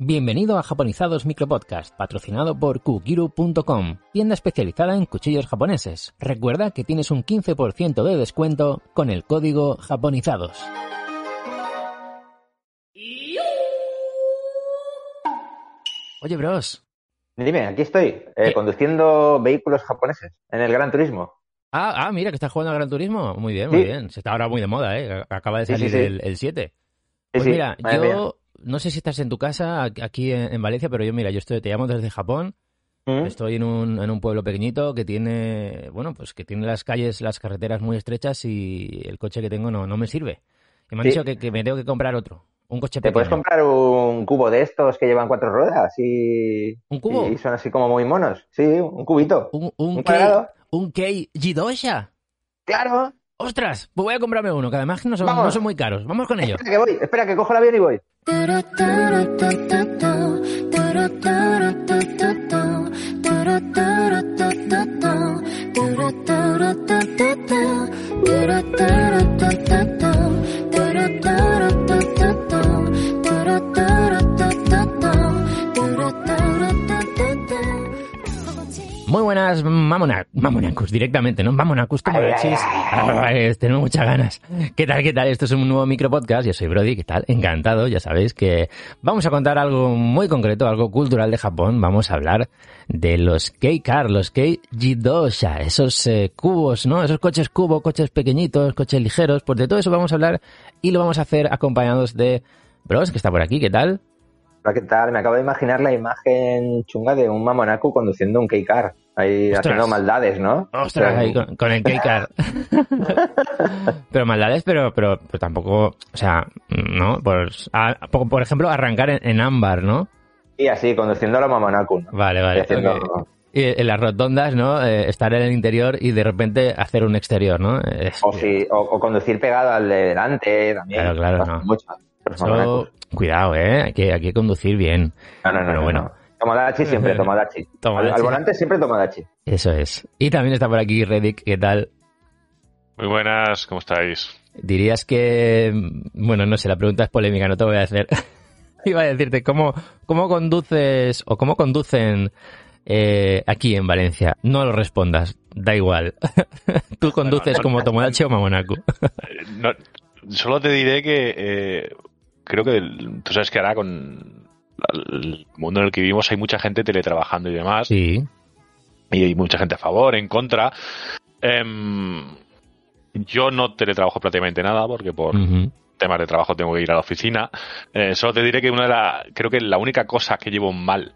Bienvenido a Japonizados Micropodcast, patrocinado por Kukiru.com, tienda especializada en cuchillos japoneses. Recuerda que tienes un 15% de descuento con el código Japonizados. Oye, bros. Dime, aquí estoy, eh, conduciendo vehículos japoneses en el Gran Turismo. Ah, ah, mira, que estás jugando al Gran Turismo. Muy bien, muy Sí. bien. Se está ahora muy de moda, ¿eh? Acaba de sí, salir sí. El, el 7. Sí, Pues mira, yo mía. No sé si estás en tu casa aquí- en, en Valencia, pero yo, mira, yo estoy, te llamo desde Japón. ¿Mm? Estoy en un, en un pueblo pequeñito que tiene, bueno, pues que tiene las calles, las carreteras muy estrechas y el coche que tengo no, no me sirve. Y me han Sí. dicho que, que me tengo que comprar otro, un coche ¿Te pequeño. puedes comprar un cubo de estos que llevan cuatro ruedas y, ¿Un cubo? y son así como muy monos? Sí, un cubito. Un, un, ¿Un un Kei Jidosha. ¡Claro! ¡Ostras! Pues voy a comprarme uno, que además no son, Vamos. no son muy caros. Vamos con ello. Espera que voy, espera que cojo el avión y voy. Muy buenas, mamona, mamonacus, directamente, ¿no? Mamonacus, como decís. ay, Ay, tengo muchas ganas. ¿Qué tal, qué tal? Esto es un nuevo micropodcast. Yo soy Brody, ¿qué tal? Encantado. Ya sabéis que vamos a contar algo muy concreto, algo cultural de Japón. Vamos a hablar de los Kei-Car, los Kei-Jidosha, esos eh, cubos, ¿no? Esos coches cubo, coches pequeñitos, coches ligeros. Pues de todo eso vamos a hablar y lo vamos a hacer acompañados de Bros, que está por aquí, ¿qué tal? Hola, ¿Qué tal? Me acabo de imaginar la imagen chunga de un mamonaku conduciendo un K-Car. Ahí Ostras. haciendo maldades, ¿no? Ostras, ahí con, con el K-Car. pero maldades, pero, pero, pero tampoco, o sea, ¿no? Pues, a- por, por ejemplo, arrancar en, en ámbar, ¿no? Y así, conduciendo a los mamonaku. ¿no? Vale, vale. Haciendo-. Y en las rotondas, ¿no? Eh, estar en el interior y de repente hacer un exterior, ¿no? Es- O, si, o, o conducir pegado al de delante también. Claro, claro, no. Mucho. Eso- cuidado, ¿eh? Hay que, hay que conducir bien. No, no, no. Pero no, bueno. no. Tomodachi siempre, Tomodachi. Tomodachi. Al, al volante siempre Tomodachi. Eso es. Y también está por aquí Reddick, ¿qué tal? Muy buenas, ¿cómo estáis? Dirías que, bueno, no sé, la pregunta es polémica, no te voy a hacer. Iba a decirte, ¿cómo, cómo conduces o cómo conducen eh, aquí en Valencia? No lo respondas, da igual. Tú conduces no, como Tomodachi o Mamonaku. Eh, no, solo te diré que eh, creo que el- tú sabes que ahora con el mundo en el que vivimos hay mucha gente teletrabajando y demás, Sí, y hay mucha gente a favor, en contra. Em, yo no teletrabajo prácticamente nada porque por temas de trabajo tengo que ir a la oficina. Eh, solo te diré que una de la, creo que la única cosa que llevo mal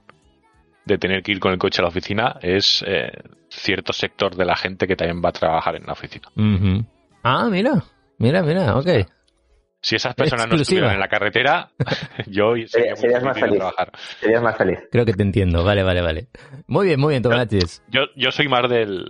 de tener que ir con el coche a la oficina es eh, cierto sector de la gente que también va a trabajar en la oficina. Ah, mira, mira, mira, ok. Si esas personas no Exclusiva. estuvieran en la carretera, yo sería muy serías más feliz trabajar. Serías más feliz. Creo que te entiendo, vale, vale, vale. Muy bien, muy bien, Tomodachi. Yo, yo soy más del,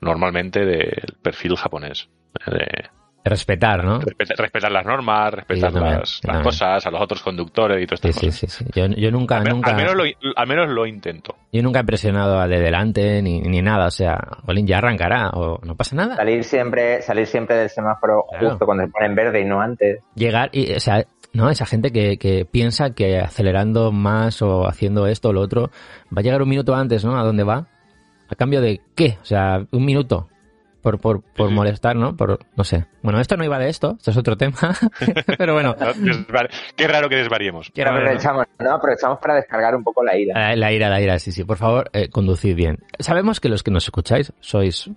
normalmente del perfil japonés. De Respetar, ¿no? respetar, respetar las normas, respetar también, las, cosas, a los otros conductores y todas Sí, estas sí, cosas. sí, sí. Yo, yo nunca, Al, me- nunca... al menos lo, al menos lo intento. Yo nunca he presionado al de delante ni, ni nada, o sea, Olin ya arrancará o no pasa nada. Salir siempre, salir siempre del semáforo Claro. justo cuando se pone en verde y no antes. Llegar y, o sea, no, esa gente que, que piensa que acelerando más o haciendo esto o lo otro va a llegar un minuto antes, ¿no? A dónde va. ¿A cambio de qué? O sea, un minuto. Por, por, por Sí. molestar, ¿no? Por, no sé. Bueno, esto no iba de esto, esto es otro tema. Pero bueno, Qué raro que desvariemos. quiero ver, ¿no? aprovechamos, ¿no? aprovechamos para descargar un poco la ira. La, la ira, la ira, sí, sí. Por favor, eh, conducid bien. Sabemos que los que nos escucháis sois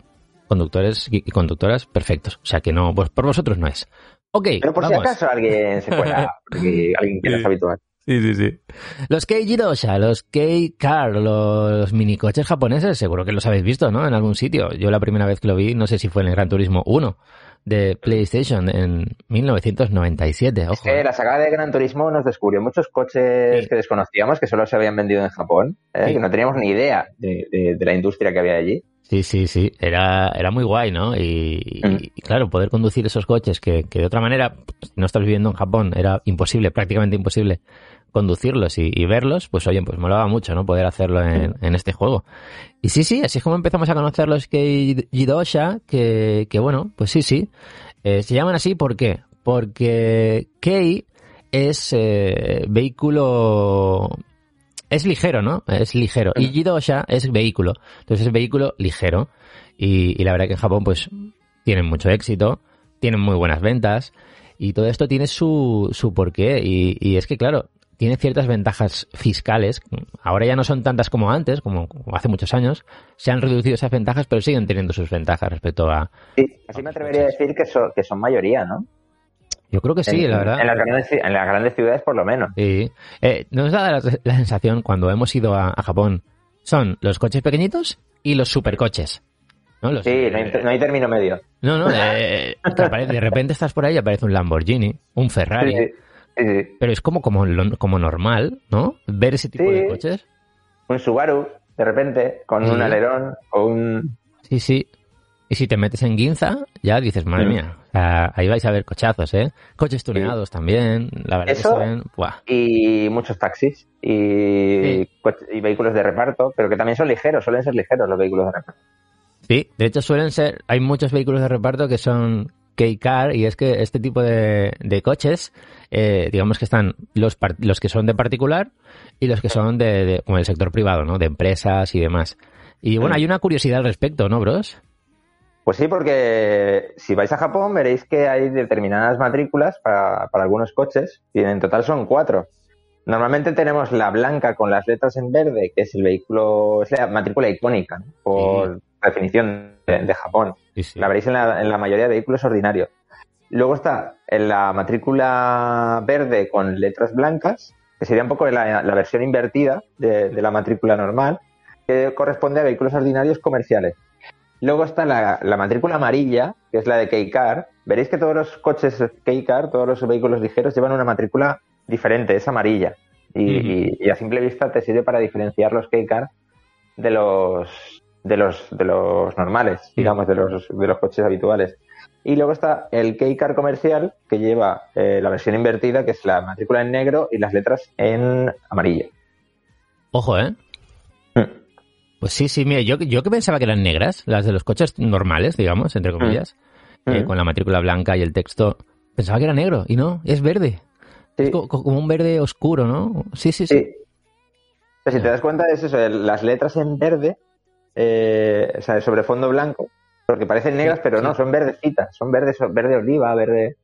conductores y y conductoras perfectos. O sea que no, pues por vosotros no es. Ok, Pero por vamos. si acaso alguien se cuela, porque alguien que no es habitual. Sí, sí, sí. Los Kei-Jidosha, los Kei-Car, los minicoches japoneses, seguro que los habéis visto, ¿no? En algún sitio. Yo la primera vez que lo vi, no sé si fue en el Gran Turismo 1 de PlayStation en 1997, Es ojo. ¿eh? la saga de Gran Turismo nos descubrió muchos coches Sí. que desconocíamos, que solo se habían vendido en Japón, ¿eh? Sí. que no teníamos ni idea de, de- de la industria que había allí. Sí, sí, sí. Era, era muy guay, ¿no? Y, Mm. y, claro, poder conducir esos coches que, que de otra manera, si no estás viviendo en Japón, era imposible, prácticamente imposible conducirlos y, y verlos, pues oye, pues molaba mucho, ¿no? Poder hacerlo en, en este juego. Y sí, sí, así es como empezamos a conocer los Kei-Jidosha, que, que bueno, pues sí, sí. Eh, se llaman así, ¿por qué? Porque Kei es eh, vehículo... Es ligero, ¿no? Es ligero. Y Jidosha es vehículo. Entonces es vehículo ligero. Y, y la verdad que en Japón pues tienen mucho éxito, tienen muy buenas ventas y todo esto tiene su, su porqué. Y, y es que, claro, tiene ciertas ventajas fiscales. Ahora ya no son tantas como antes, como, como hace muchos años. Se han reducido esas ventajas, pero siguen teniendo sus ventajas respecto a... Sí, así me atrevería a decir que, son que son mayoría, ¿no? Yo creo que sí, en, la verdad. En las, grandes, en las grandes ciudades, por lo menos. Sí. Eh, nos da la, la, sensación cuando hemos ido a, a, Japón, son los coches pequeñitos y los supercoches. ¿no? Los, sí, no hay, no hay, término medio. No, no, eh, de repente estás por ahí y aparece un Lamborghini, un Ferrari. Sí, sí, sí. Pero es como, como, como normal, ¿no? Ver ese tipo de coches. Un Subaru, de repente, con un alerón o un... Sí, sí. Y si te metes en Ginza, ya dices, madre mía, o sea, ahí vais a ver cochazos, ¿eh? Coches tuneados también, la verdad Eso, que se ven... ¡buah! Y muchos taxis y, y vehículos de reparto, pero que también son ligeros, suelen ser ligeros los vehículos de reparto. Sí, de hecho suelen ser, hay muchos vehículos de reparto que son K-Car y es que este tipo de, de coches, eh, digamos que están los, los que son de particular y los que son de, de, como el sector privado, ¿no? De empresas y demás. Y bueno, hay una curiosidad al respecto, ¿no, bros? Pues sí, porque si vais a Japón veréis que hay determinadas matrículas para, para algunos coches y en total son cuatro. Normalmente tenemos la blanca con las letras en verde, que es el vehículo, es la matrícula icónica, ¿no? por sí. Definición de, de Japón. Sí, sí. La veréis en la, en la, mayoría de vehículos ordinarios. Luego está en la matrícula verde con letras blancas, que sería un poco la, la versión invertida de, de, la matrícula normal, que corresponde a vehículos ordinarios comerciales. Luego está la, la matrícula amarilla, que es la de K-Car. Veréis que todos los coches K-Car, todos los vehículos ligeros, llevan una matrícula diferente, es amarilla. Y, uh -huh. y, y a simple vista te sirve para diferenciar los K-Car de los, de los, de los normales, digamos, de los, de los coches habituales. Y luego está el K-Car comercial, que lleva eh, la versión invertida, que es la matrícula en negro y las letras en amarillo. Ojo, ¿eh? Pues sí, sí, mira, yo, yo que pensaba que eran negras, las de los coches normales, digamos, entre comillas, mm. eh, con la matrícula blanca y el texto, pensaba que era negro, y no, es verde. Sí. Es como, como, un verde oscuro, ¿no? Sí, sí, sí. sí. Pues si te das cuenta es eso, las letras en verde, eh, o sea, sobre fondo blanco, porque parecen negras, pero no, son verdecitas, son verdes, verde oliva, verde...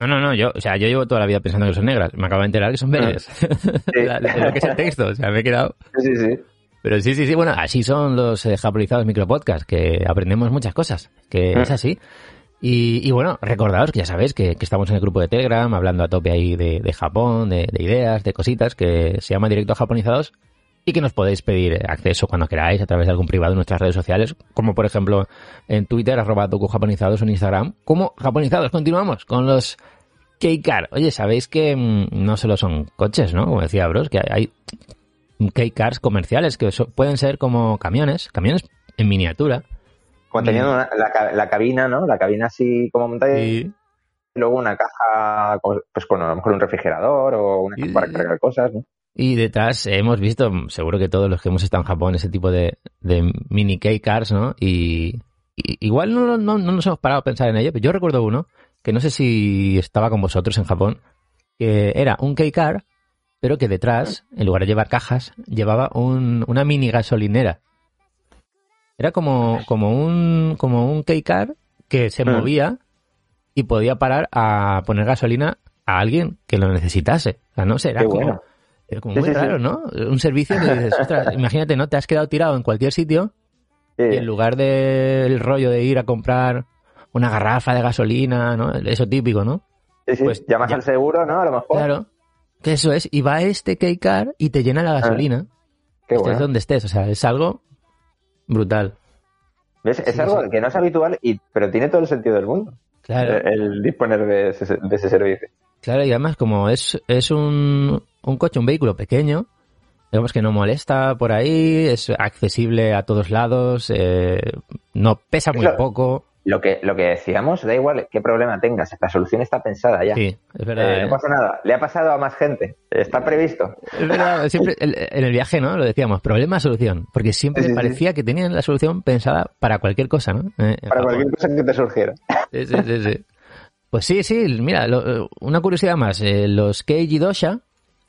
No, no, no, yo, o sea, yo llevo toda la vida pensando que son negras, me acabo de enterar que son verdes. Sí. de lo que es el texto, o sea, me he quedado... Sí, sí. Pero sí, sí, sí, bueno, así son los eh, japonizados micropodcasts, que aprendemos muchas cosas, que mm. es así. Y, y, bueno, recordaos que ya sabéis que, que, estamos en el grupo de Telegram hablando a tope ahí de, de Japón, de, de, ideas, de cositas, que se llama Directo Japonizados y que nos podéis pedir acceso cuando queráis a través de algún privado en nuestras redes sociales, como por ejemplo en Twitter, arroba Japonizados o en Instagram, como Japonizados. Continuamos con los K-Car. Oye, sabéis que mmm, no solo son coches, ¿no? Como decía Bros, que hay K-Cars comerciales que so, pueden ser como camiones, camiones en miniatura. Como teniendo una, la, la, cabina, ¿no? La cabina así como montada. Y luego una caja, pues con a lo mejor un refrigerador o una caja para cargar cosas, ¿no? Y detrás hemos visto, seguro que todos los que hemos estado en Japón, ese tipo de, de mini K-Cars, ¿no? Y, y igual no, no, no, nos hemos parado a pensar en ello, pero yo recuerdo uno, que no sé si estaba con vosotros en Japón, que era un K-Car, pero que detrás, en lugar de llevar cajas, llevaba un, una mini gasolinera. Era como, como un, como un K-Car que se movía y podía parar a poner gasolina a alguien que lo necesitase. O sea, no sé, era como, bueno. Como muy raro, ¿no? Un servicio que dices, ostras, imagínate, ¿no? Te has quedado tirado en cualquier sitio y en lugar del rollo de ir a comprar una garrafa de gasolina, ¿no? Eso típico, ¿no? Sí, sí. Pues llamas ya, al seguro, ¿no? A lo mejor. Claro. Que eso es, y va este K-Car y te llena la gasolina. Ah, qué estés bueno. donde estés, o sea, es algo brutal. ¿Ves? Es algo que no es habitual, y, pero tiene todo el sentido del mundo. Claro. El, el disponer de ese, de ese, servicio. Claro, y además como es, es un, un coche, un vehículo pequeño, digamos que no molesta por ahí, es accesible a todos lados, eh, no pesa muy poco lo que, lo que decíamos, da igual qué problema tengas, la solución está pensada ya. Sí, es verdad. Eh, no pasa nada. Le ha pasado a más gente. Está previsto. Es verdad, siempre en el viaje, ¿no? Lo decíamos, problema, solución. Porque siempre sí, parecía sí. que tenían la solución pensada para cualquier cosa, ¿no? Eh, para cualquier cosa que te surgiera. Sí, sí, sí. sí. Pues sí, sí, mira, lo- una curiosidad más. eh, los Keiji Dosha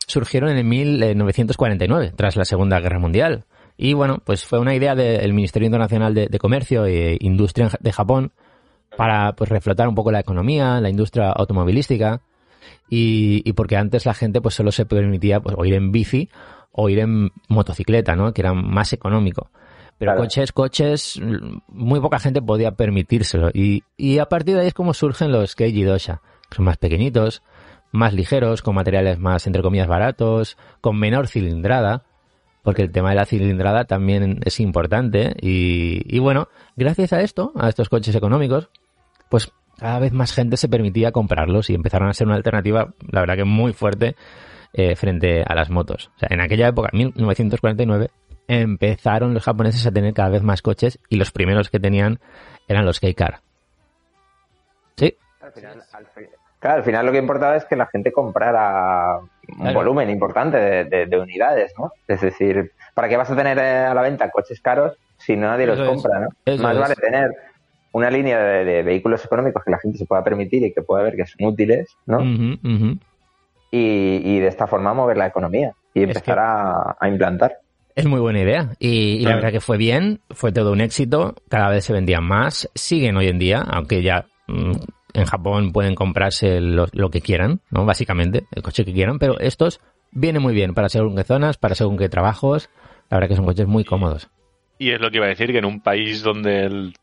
surgieron en 1949, tras la Segunda Guerra Mundial. Y bueno, pues fue una idea del Ministerio Internacional de, de Comercio e Industria de Japón para pues reflotar un poco la economía, la industria automovilística y, y porque antes la gente pues solo se permitía pues, o ir en bici o ir en motocicleta, ¿no? Que era más económico. Pero Claro. coches, coches, muy poca gente podía permitírselo. Y, y a partir de ahí es como surgen los Keiji Dosha, que son más pequeñitos, más ligeros, con materiales más, entre comillas, baratos, con menor cilindrada, porque el tema de la cilindrada también es importante. Y, bueno, gracias a esto, a estos coches económicos, pues cada vez más gente se permitía comprarlos y empezaron a ser una alternativa, la verdad que muy fuerte, eh, frente a las motos. O sea, en aquella época, 1949, empezaron los japoneses a tener cada vez más coches y los primeros que tenían eran los K-Car. Sí, Al final, al claro, al final lo que importaba es que la gente comprara un Claro. volumen importante de, de- de unidades, ¿no? Es decir, ¿para qué vas a tener eh, a la venta coches caros si nadie los es. compra, no? Eso Más es. vale tener una línea de, de vehículos económicos que la gente se pueda permitir y que pueda ver que son útiles, ¿no? Y, y de esta forma mover la economía y Es empezar que- a, a implantar. Es muy buena idea. Y, y la verdad que fue bien, fue todo un éxito, cada vez se vendían más, siguen hoy en día, aunque ya mm, en Japón pueden comprarse lo, lo que quieran, ¿no? Básicamente, el coche que quieran, pero estos vienen muy bien para según qué zonas, para según qué trabajos. La verdad que son coches muy cómodos. Y es lo que iba a decir, que en un país donde el,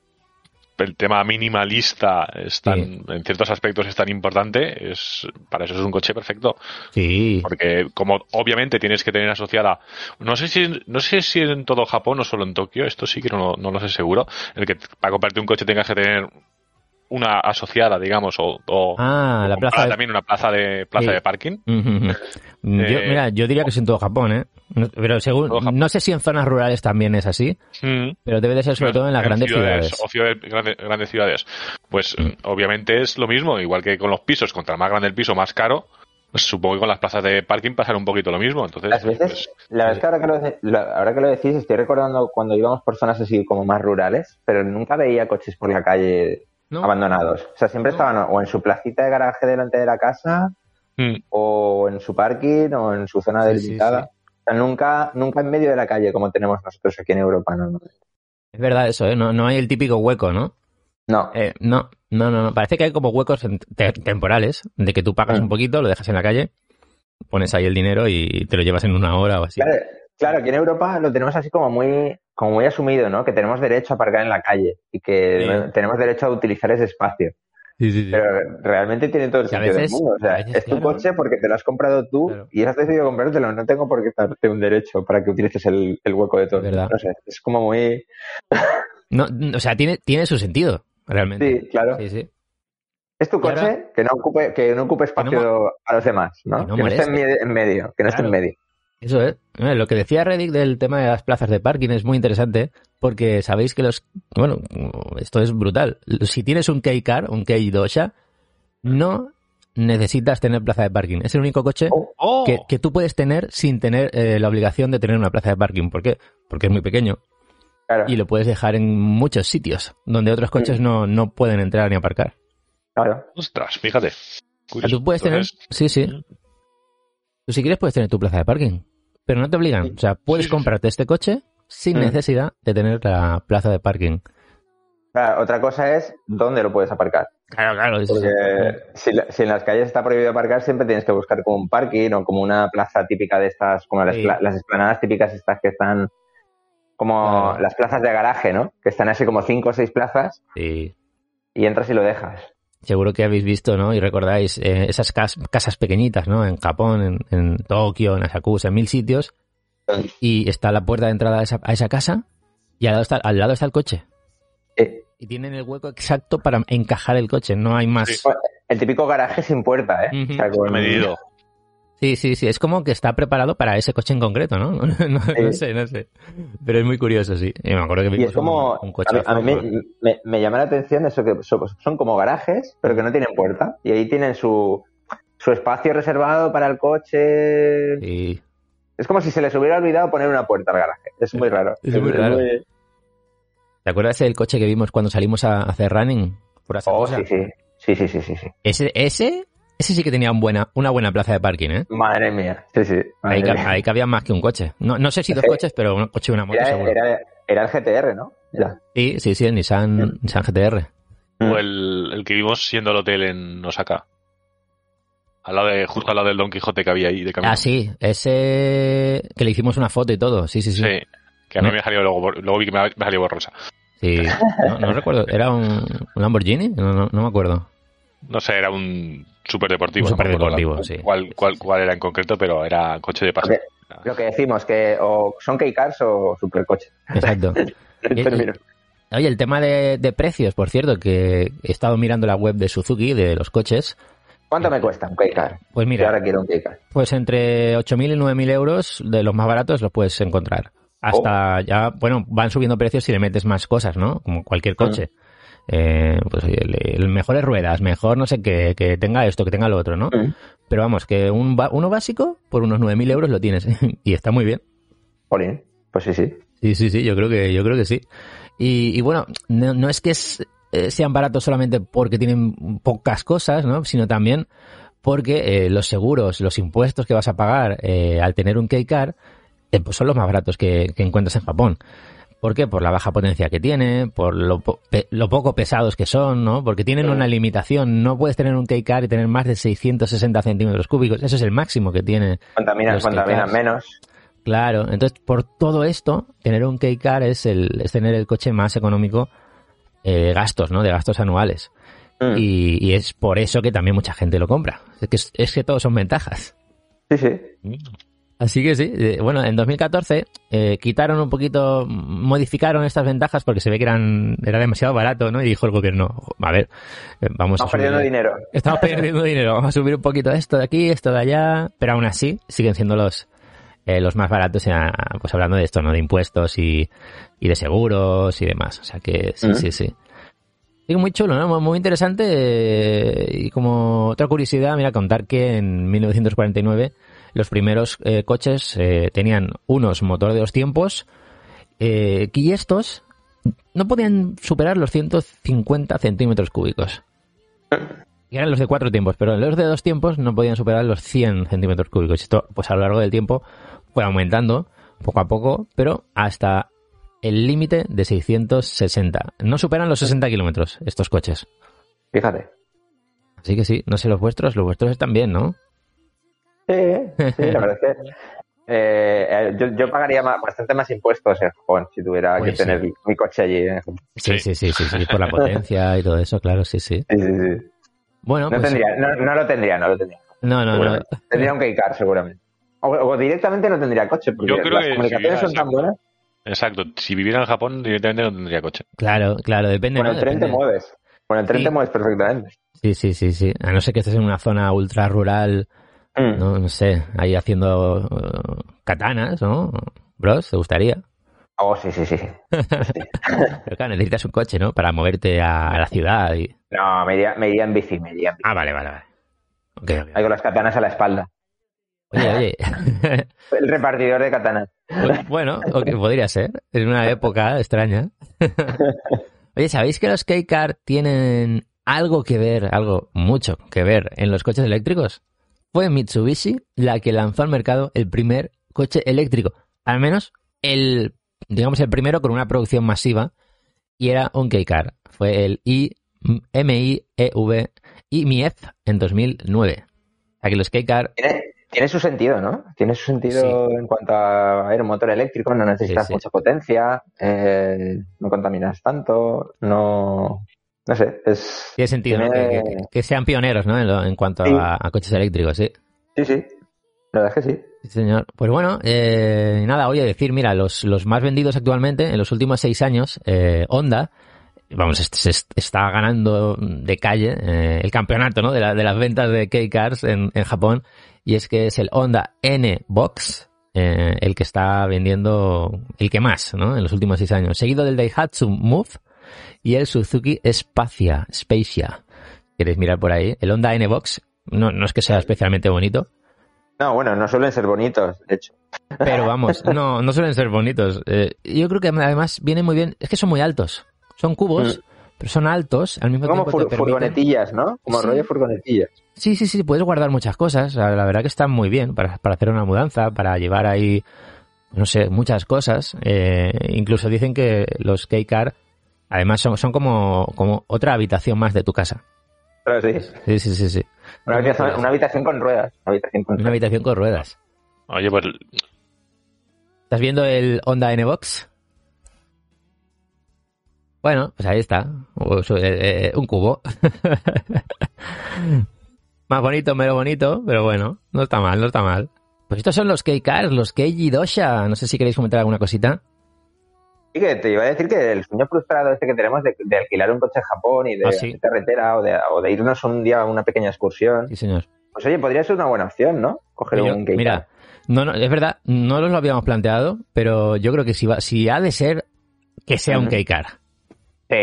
el tema minimalista es tan, Sí. en ciertos aspectos es tan importante, es para eso es un coche perfecto. Sí, Porque como obviamente tienes que tener asociada, no sé si no sé si en todo Japón o solo en Tokio, esto sí que no, no lo sé seguro, el que para comprarte un coche tengas que tener una asociada, digamos, o, o- Ah, o la comprar plaza de- también una plaza de plaza Sí. de parking. Ujú. Yo, Eh, mira, yo diría que es en todo Japón, ¿eh? No- Pero según, no sé si en zonas rurales también es así, Mm. pero debe de ser sobre todo en las grandes ciudades. O ciudades, grandes, grandes ciudades. Pues Mm. obviamente es lo mismo, igual que con los pisos, contra más grande el piso, más caro. Pues supongo que con las plazas de parking pasará un poquito lo mismo. Entonces, Las veces, pues, la verdad es que ahora que, lo, de- la- ahora que lo decís, estoy recordando cuando íbamos por zonas así como más rurales, pero nunca veía coches por la calle ¿No? abandonados. O sea, siempre No. estaban o en su placita de garaje delante de la casa, mm, o en su parking, o en su zona Sí, delimitada. sí. O sea, nunca, nunca en medio de la calle como tenemos nosotros aquí en Europa, ¿no? Es verdad eso, ¿eh? No, no hay el típico hueco, ¿no? No, Eh, no, no, no, no. Parece que hay como huecos te- temporales, de que tú pagas Mm. un poquito, lo dejas en la calle, pones ahí el dinero y te lo llevas en una hora o así. Claro, claro, aquí en Europa lo tenemos así como muy, como muy asumido, ¿no? Que tenemos derecho a aparcar en la calle y que Sí. tenemos derecho a utilizar ese espacio. Sí, sí, sí. Pero realmente tiene todo el sentido veces- del mundo. O sea, veces, es tu claro. coche porque te lo has comprado tú Claro. y has decidido comprártelo. No tengo por qué darte un derecho para que utilices el, el hueco de todo. Es verdad. No sé, es como muy... No, o sea, tiene, tiene su sentido, realmente. Sí, claro. Sí, sí. Es tu coche que no ocupe, que no ocupe espacio a los demás, ¿no? que no Que no esté en, medio, que no esté en medio. Eso es. Lo que decía Reddick del tema de las plazas de parking es muy interesante porque sabéis que los... Bueno, esto es brutal. Si tienes un K-Car, un K-Dosha, no necesitas tener plaza de parking. Es el único coche Oh, ¡Oh! que, que tú puedes tener sin tener eh, la obligación de tener una plaza de parking. ¿Por qué? Porque es muy pequeño claro, y lo puedes dejar en muchos sitios donde otros coches no, no pueden entrar ni aparcar. claro. Ostras, fíjate. Curioso. tú puedes tener... Entonces, Sí, sí. Tú si quieres puedes tener tu plaza de parking, pero no te obligan. O sea, puedes comprarte este coche sin Mm. necesidad de tener la plaza de parking. Claro, Otra cosa es dónde lo puedes aparcar. Claro, claro. Porque si, en las calles está prohibido aparcar, siempre tienes que buscar como un parking o como una plaza típica de estas, como las, Sí. las esplanadas típicas estas que están como Claro. las plazas de garaje, ¿no? Que están así como cinco o seis plazas Sí. y entras y lo dejas. Seguro que habéis visto, ¿no? Y recordáis eh, esas cas- casas pequeñitas, ¿no? En Japón, en, en Tokio, en Asakusa, en mil sitios. Y está la puerta de entrada a esa, a esa casa y al lado, está, al lado está el coche. Eh, Y tienen el hueco exacto para encajar el coche, no hay más. El típico garaje sin puerta, ¿eh? O sea, con- medido. Sí, sí, Es como que está preparado para ese coche en concreto, ¿no? No, no Sí. sé, no sé. Pero es muy curioso, sí. Y me acuerdo que vimos es como, un, un coche. a mí, a mí me, me- llama la atención eso que son, son como garajes, pero que no tienen puerta. Y ahí tienen su, su espacio reservado para el coche. Sí. Es como si se les hubiera olvidado poner una puerta al garaje. Es muy raro. Es muy raro. ¿Te acuerdas del coche que vimos cuando salimos a hacer running? Por Oh, sí, sí. Sí, sí, sí, sí, sí. Ese, ese, ese sí que tenía un buena, una buena plaza de parking, ¿eh? Madre mía. Sí, sí. Ahí, mía. ahí cabía más que un coche. No, no sé si dos Sí. coches, pero un coche y una moto Era, seguro. era, era el GTR, ¿no? Era. Sí, sí, sí, el Nissan, Nissan GTR. O el, el que vimos siendo el hotel en Osaka. Al lado de, justo al lado del Don Quijote que había ahí de camino. Ah, sí, ese que le hicimos una foto y todo. Sí, sí, sí. Sí, que a mí Me- me salió luego, luego vi que me, me salió borrosa. Sí. No, no recuerdo, ¿era un, un Lamborghini? No, no, no me acuerdo. No sé, era un super deportivo. Un superdeportivo, sí. Cuál, cuál, cuál era en concreto, pero era coche de paseo. Lo que decimos, que o son K-Cars o supercoches. Exacto. Y- términos. Oye, el tema de, de precios, por cierto, que he estado mirando la web de Suzuki, de los coches. ¿Cuánto me cuesta un K-Car? Pues Yo mira, ahora quiero un K-Car. pues entre 8.000 y 9.000 euros de los más baratos los puedes encontrar. Hasta ya, bueno, van subiendo precios si le metes más cosas, ¿no? Como cualquier coche. Eh, pues oye, el, el mejores ruedas, mejor no sé qué, que tenga esto, que tenga lo otro, ¿no? Mm. Pero vamos, que un, uno básico por unos 9.000 euros lo tienes. y está muy bien. Pues sí, sí. Sí, sí, sí, yo creo que, yo creo que sí. Y, y bueno, no, no es que es- eh, sean baratos solamente porque tienen pocas cosas, ¿no? Sino también porque eh, los seguros, los impuestos que vas a pagar eh, al tener un K-Car, eh, pues son los más baratos que, que encuentras en Japón. ¿Por qué? Por la baja potencia que tiene, por lo, po- pe- lo poco pesados que son, ¿no? Porque tienen una limitación. No puedes tener un K-Car y tener más de 660 centímetros cúbicos. Eso es el máximo que tiene Contaminan, menos. Claro, entonces por todo esto, tener un K-Car es, el, es tener el coche más económico eh, de gastos, ¿no? De gastos anuales. Mm. Y, y es por eso que también mucha gente lo compra. Es que, es que todos son ventajas. Sí, sí. Así que sí, eh, bueno, en 2014 eh, quitaron un poquito, modificaron estas ventajas porque se ve que eran era demasiado barato, ¿no? Y dijo el gobierno, a ver, eh, vamos Estamos a subir- perdiendo dinero. Estamos perdiendo dinero, vamos a subir un poquito esto de aquí, esto de allá, pero aún así siguen siendo los eh, los más baratos, pues hablando de esto, ¿no? De impuestos y, y de seguros y demás. O sea que sí, Mm. sí, sí. Muy chulo, ¿no? Muy- Muy interesante. eh, y como otra curiosidad, mira, contar que en 1949 los primeros eh, coches eh, tenían unos motor de dos tiempos eh, y estos no podían superar los 150 centímetros cúbicos. Y eran los de cuatro tiempos, pero los de dos tiempos no podían superar los 100 centímetros cúbicos. Esto, pues a lo largo del tiempo, fue aumentando poco a poco, pero hasta el límite de 660. No superan los 60 kilómetros estos coches. Fíjate. Así que sí, no sé los vuestros, los vuestros están bien, ¿no? Sí, sí, la verdad es que eh, eh, yo, yo pagaría más- bastante más impuestos en Japón si tuviera Pues que sí. tener mi coche allí. en Japón. Sí, Sí. sí, sí, sí, sí, por la potencia y todo eso, claro, sí, sí. Sí, sí, sí. Bueno, No, pues tendría, no, no lo tendría, no lo tendría. no, no, no. Tendría un K-Car seguramente. O, o directamente no tendría coche, porque Yo creo las que si comunicaciones son tan buenas. Exacto. Si viviera en Japón, directamente no tendría coche. Claro, claro, depende, Con ¿no? el tren te Depende. mueves. Con el tren Sí. te mueves perfectamente. Sí, sí, sí, sí. A no ser que estés en una zona ultra rural, Mm. no, no sé, ahí haciendo uh, katanas, ¿no? Bros, ¿te gustaría? Oh, sí, sí, sí. sí. Pero claro, necesitas un coche, ¿no? Para moverte a, la ciudad y... No, me iría, me iría en bici, me iría en bici. Ah, vale, vale, vale. Ok, ok. Ahí con las katanas a la espalda. Oye, oye. El repartidor de katanas. Bueno, ok, podría ser. En una época extraña. Oye, ¿sabéis que los K-Car tienen algo que ver, algo mucho que ver en los coches eléctricos? Fue Mitsubishi la que lanzó al mercado el primer coche eléctrico. Al menos el, digamos, el primero con una producción masiva y era un K-Car. Fue el I-M-I-E-V IMIEF en 2009. O sea que los K-Car Tiene, tiene su sentido, ¿no? Tiene su sentido en cuanto a ir un motor eléctrico, no necesitas Sí, sí. mucha potencia, eh, no contaminas tanto, no... No sé, es... Tiene sentido ¿no? Que, que- que sean pioneros ¿no? en, lo- en cuanto Sí. a, a coches eléctricos, sí. Sí, sí, la verdad es que sí. Sí, señor. Pues bueno, eh, nada, oye, decir, mira, los, los más vendidos actualmente, en los últimos seis años, eh, Honda, vamos, se est- está ganando de calle eh, el campeonato ¿no? de, la- de las ventas de K-Cars en, en Japón, y es que es el Honda N-Box, eh, el que está vendiendo el que más, ¿no? En los últimos seis años. Seguido del Daihatsu Move y el Suzuki Spacia, Spacia. ¿Queréis mirar por ahí? El Honda N-Box, no, no es que sea especialmente bonito, No, bueno, no suelen ser bonitos, de hecho. pero vamos, no, no suelen ser bonitos. Eh, yo creo que además vienen muy bien, es que son muy altos. Son cubos, pero son altos, al mismo Como tiempo permiten... furgonetillas, ¿no? Como Sí. rollo furgonetillas. Sí, sí, sí, puedes guardar muchas cosas. La la verdad que están muy bien para, para hacer una mudanza, para llevar ahí, no sé, muchas cosas. Eh, incluso dicen que los K-Car, además, son, son como, como otra habitación más de tu casa. Pero sí. Sí, sí, sí, sí. Una habitación, una habitación con ruedas. Una habitación con Una ruedas. habitación con ruedas. Oye, pues ¿Estás viendo el Honda N-Box? Bueno, pues ahí está. Eh, eh, un cubo. Más bonito, menos bonito, pero bueno, no está mal, no está mal. Pues estos son los K-Cars, los Keiji Dosha. No sé si queréis comentar alguna cosita. Sí, que te iba a decir que el sueño frustrado este que tenemos de, de alquilar un coche en Japón y de Ah, sí. carretera o de, o de irnos un día a una pequeña excursión, Sí, señor. pues oye, podría ser una buena opción, ¿no? Coger Yo- un K-Car. mira, no, no, es verdad, no nos lo habíamos planteado, pero yo creo que si, va, si ha de ser, que sea un. K-Car. Sí.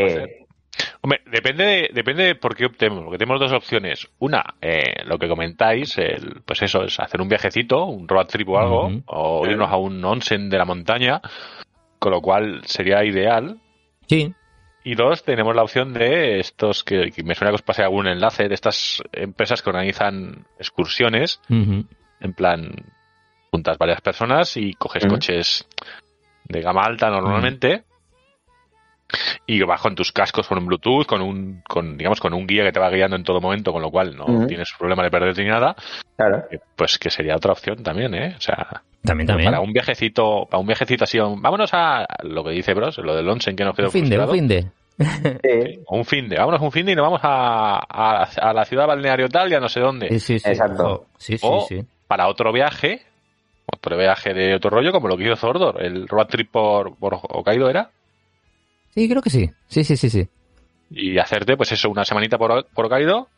Hombre, depende de, depende de por qué optemos, porque tenemos dos opciones. Una, eh, lo que comentáis, el, pues eso, es hacer un viajecito, un road trip o algo, o irnos a un onsen de la montaña, con lo cual sería ideal. Sí, Y dos, tenemos la opción de estos que, que me suena que os pase algún enlace de estas empresas que organizan excursiones, en plan, juntas varias personas y coges coches de gama alta normalmente. Y vas con tus cascos con un Bluetooth, con un, con, digamos, con un guía que te va guiando en todo momento, con lo cual no tienes problema de perderte ni nada. Claro. eh, Pues que sería otra opción también, ¿eh? O sea, también, también. para un viajecito, para un viajecito así, vámonos a lo que dice Bros, lo del onsen que nos quedó Un fin de, un fin de. Sí, un fin de, vámonos un fin de y nos vamos a, a, a la ciudad balneario tal y a no sé dónde. Sí, sí, sí. Exacto. Sí, sí, O- sí. Para otro viaje, otro viaje de otro rollo, como lo que hizo Zordor, el road trip por, por Hokkaido era, Sí, creo que sí. Sí, sí, sí, sí. y hacerte, pues eso, una semanita por, por Hokkaido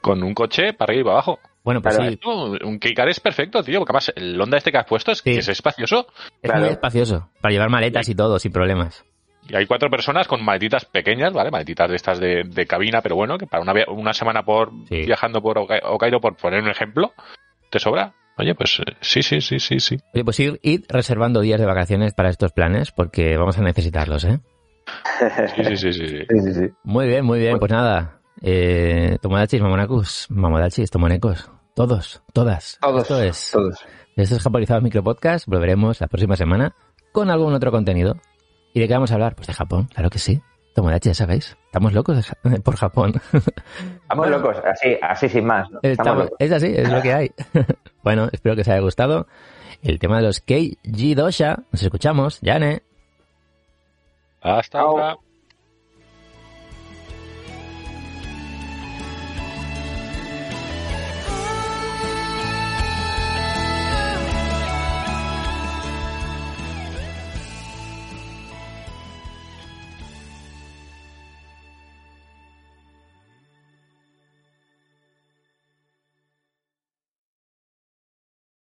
con un coche para arriba y para abajo. Bueno, pues Claro, sí, un K-Car es perfecto, tío, porque además el Honda este que has puesto es, Sí. que es espacioso es claro. muy espacioso. Para llevar maletas y todo, sin problemas. y hay cuatro personas con maletitas pequeñas, ¿vale? Maletitas de estas de, de cabina, pero bueno, que para una, una semana por Sí. viajando por Hokkai- Hokkaido, por poner un ejemplo, te sobra. Oye, pues eh, sí, sí, sí, sí, sí. Oye, pues ir, ir reservando días de vacaciones para estos planes, porque vamos a necesitarlos, ¿eh? Sí, sí, sí, sí, sí. sí, sí, sí. Muy bien, muy bien. Pues nada, eh, Tomodachis, Mamonacus, Mamodachis, Tomonecos, todos, todas. Todos, Esto es, todos. esto es Japonizados Micropodcast. Volveremos la próxima semana con algún otro contenido. ¿Y de qué vamos a hablar? Pues de Japón, claro que sí. Tomodachi, ya sabéis. Estamos locos Ja- por Japón. Estamos locos, así, así sin más. ¿no? Estamos es así, es lo que hay. bueno, espero que os haya gustado el tema de los Keiji Dosha. Nos escuchamos, Yane. Hasta Chao. ahora.